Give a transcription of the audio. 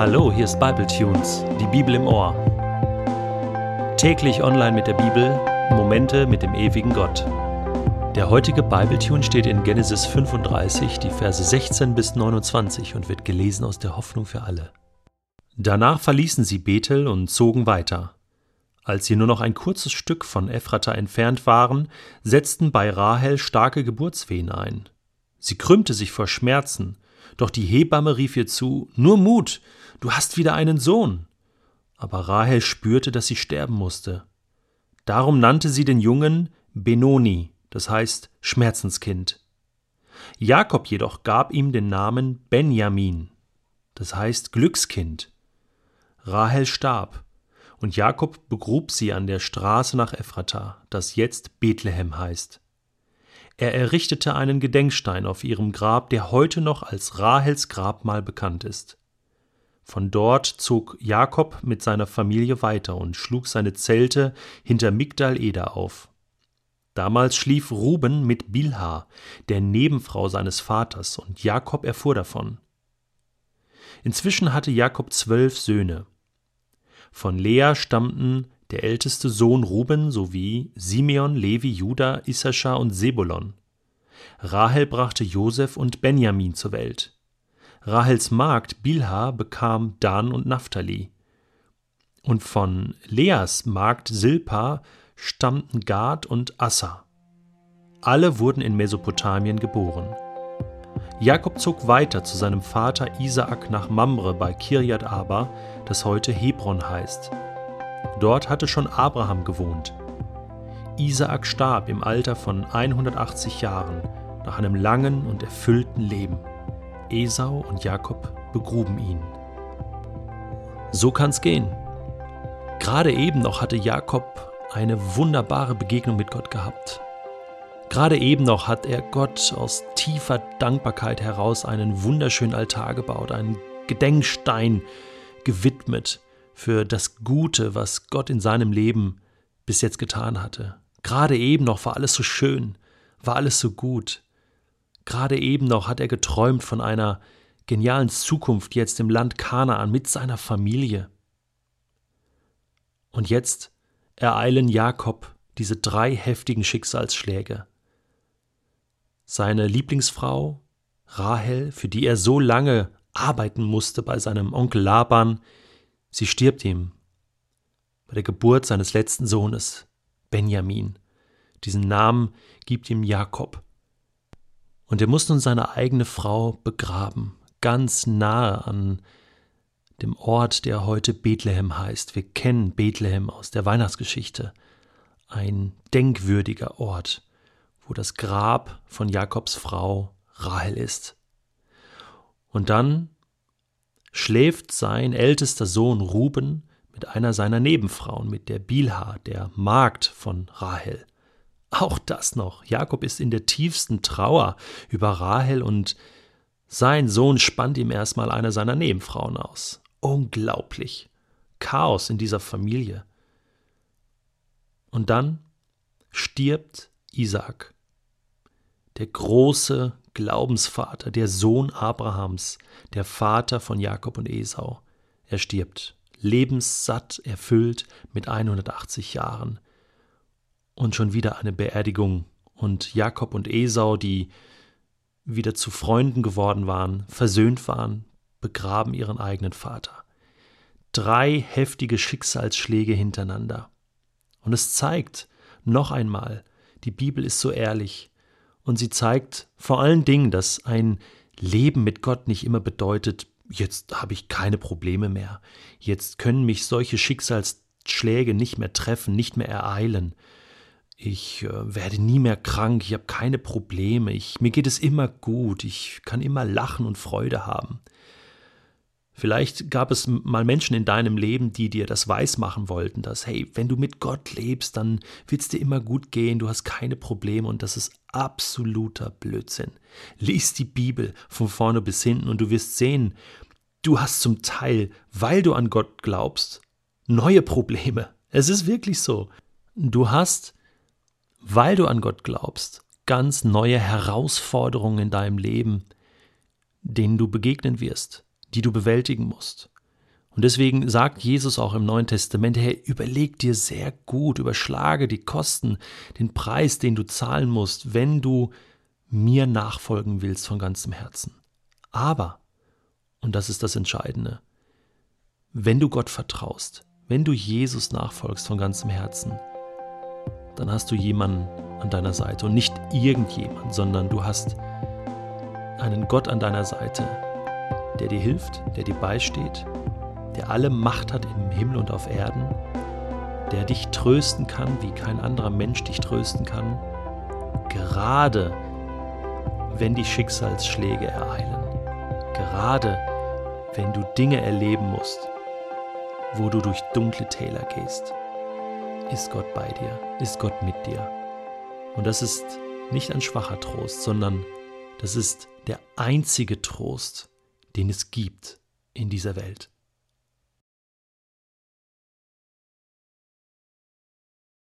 Hallo, hier ist Bible Tunes, die Bibel im Ohr. Täglich online mit der Bibel, Momente mit dem ewigen Gott. Der heutige Bible Tune steht in Genesis 35, die Verse 16 bis 29 und wird gelesen aus der Hoffnung für alle. Danach verließen sie Bethel und zogen weiter. Als sie nur noch ein kurzes Stück von Ephrata entfernt waren, setzten bei Rahel starke Geburtswehen ein. Sie krümmte sich vor Schmerzen, doch die Hebamme rief ihr zu Nur Mut, du hast wieder einen Sohn. Aber Rahel spürte, dass sie sterben musste. Darum nannte sie den Jungen Benoni, das heißt Schmerzenskind. Jakob jedoch gab ihm den Namen Benjamin, das heißt Glückskind. Rahel starb, und Jakob begrub sie an der Straße nach Ephrata, das jetzt Bethlehem heißt. Er errichtete einen Gedenkstein auf ihrem Grab, der heute noch als Rahels Grabmal bekannt ist. Von dort zog Jakob mit seiner Familie weiter und schlug seine Zelte hinter Migdal Eder auf. Damals schlief Ruben mit Bilha, der Nebenfrau seines Vaters, und Jakob erfuhr davon. Inzwischen hatte Jakob zwölf Söhne. Von Lea stammten der älteste Sohn Ruben sowie Simeon, Levi, Juda, Issachar und Sebulon. Rahel brachte Josef und Benjamin zur Welt. Rahels Magd Bilha bekam Dan und Naphtali. Und von Leas Magd Silpa stammten Gad und Assa. Alle wurden in Mesopotamien geboren. Jakob zog weiter zu seinem Vater Isaak nach Mamre bei Kirjat Aba, das heute Hebron heißt. Dort hatte schon Abraham gewohnt. Isaak starb im Alter von 180 Jahren nach einem langen und erfüllten Leben. Esau und Jakob begruben ihn. So kann's gehen. Gerade eben noch hatte Jakob eine wunderbare Begegnung mit Gott gehabt. Gerade eben noch hat er Gott aus tiefer Dankbarkeit heraus einen wunderschönen Altar gebaut, einen Gedenkstein gewidmet für das Gute, was Gott in seinem Leben bis jetzt getan hatte. Gerade eben noch war alles so schön, war alles so gut. Gerade eben noch hat er geträumt von einer genialen Zukunft jetzt im Land Kanaan mit seiner Familie. Und jetzt ereilen Jakob diese drei heftigen Schicksalsschläge. Seine Lieblingsfrau, Rahel, für die er so lange arbeiten musste bei seinem Onkel Laban, sie stirbt ihm bei der Geburt seines letzten Sohnes, Benjamin. Diesen Namen gibt ihm Jakob. Und er muss nun seine eigene Frau begraben, ganz nahe an dem Ort, der heute Bethlehem heißt. Wir kennen Bethlehem aus der Weihnachtsgeschichte. Ein denkwürdiger Ort wo das Grab von Jakobs Frau Rahel ist. Und dann schläft sein ältester Sohn Ruben mit einer seiner Nebenfrauen, mit der Bilha, der Magd von Rahel. Auch das noch. Jakob ist in der tiefsten Trauer über Rahel und sein Sohn spannt ihm erstmal eine seiner Nebenfrauen aus. Unglaublich. Chaos in dieser Familie. Und dann stirbt Isaac der große Glaubensvater, der Sohn Abrahams, der Vater von Jakob und Esau. Er stirbt, lebenssatt, erfüllt mit 180 Jahren. Und schon wieder eine Beerdigung. Und Jakob und Esau, die wieder zu Freunden geworden waren, versöhnt waren, begraben ihren eigenen Vater. Drei heftige Schicksalsschläge hintereinander. Und es zeigt noch einmal, die Bibel ist so ehrlich, und sie zeigt vor allen Dingen, dass ein Leben mit Gott nicht immer bedeutet, jetzt habe ich keine Probleme mehr, jetzt können mich solche Schicksalsschläge nicht mehr treffen, nicht mehr ereilen. Ich äh, werde nie mehr krank, ich habe keine Probleme, ich, mir geht es immer gut, ich kann immer lachen und Freude haben. Vielleicht gab es mal Menschen in deinem Leben, die dir das weismachen wollten, dass, hey, wenn du mit Gott lebst, dann wird es dir immer gut gehen, du hast keine Probleme und das ist absoluter Blödsinn. Lies die Bibel von vorne bis hinten und du wirst sehen, du hast zum Teil, weil du an Gott glaubst, neue Probleme. Es ist wirklich so. Du hast, weil du an Gott glaubst, ganz neue Herausforderungen in deinem Leben, denen du begegnen wirst die du bewältigen musst. Und deswegen sagt Jesus auch im Neuen Testament, hey, überleg dir sehr gut, überschlage die Kosten, den Preis, den du zahlen musst, wenn du mir nachfolgen willst von ganzem Herzen. Aber, und das ist das Entscheidende, wenn du Gott vertraust, wenn du Jesus nachfolgst von ganzem Herzen, dann hast du jemanden an deiner Seite und nicht irgendjemand, sondern du hast einen Gott an deiner Seite, der dir hilft, der dir beisteht, der alle Macht hat im Himmel und auf Erden, der dich trösten kann, wie kein anderer Mensch dich trösten kann, gerade wenn die Schicksalsschläge ereilen, gerade wenn du Dinge erleben musst, wo du durch dunkle Täler gehst, ist Gott bei dir, ist Gott mit dir. Und das ist nicht ein schwacher Trost, sondern das ist der einzige Trost, den es gibt in dieser Welt.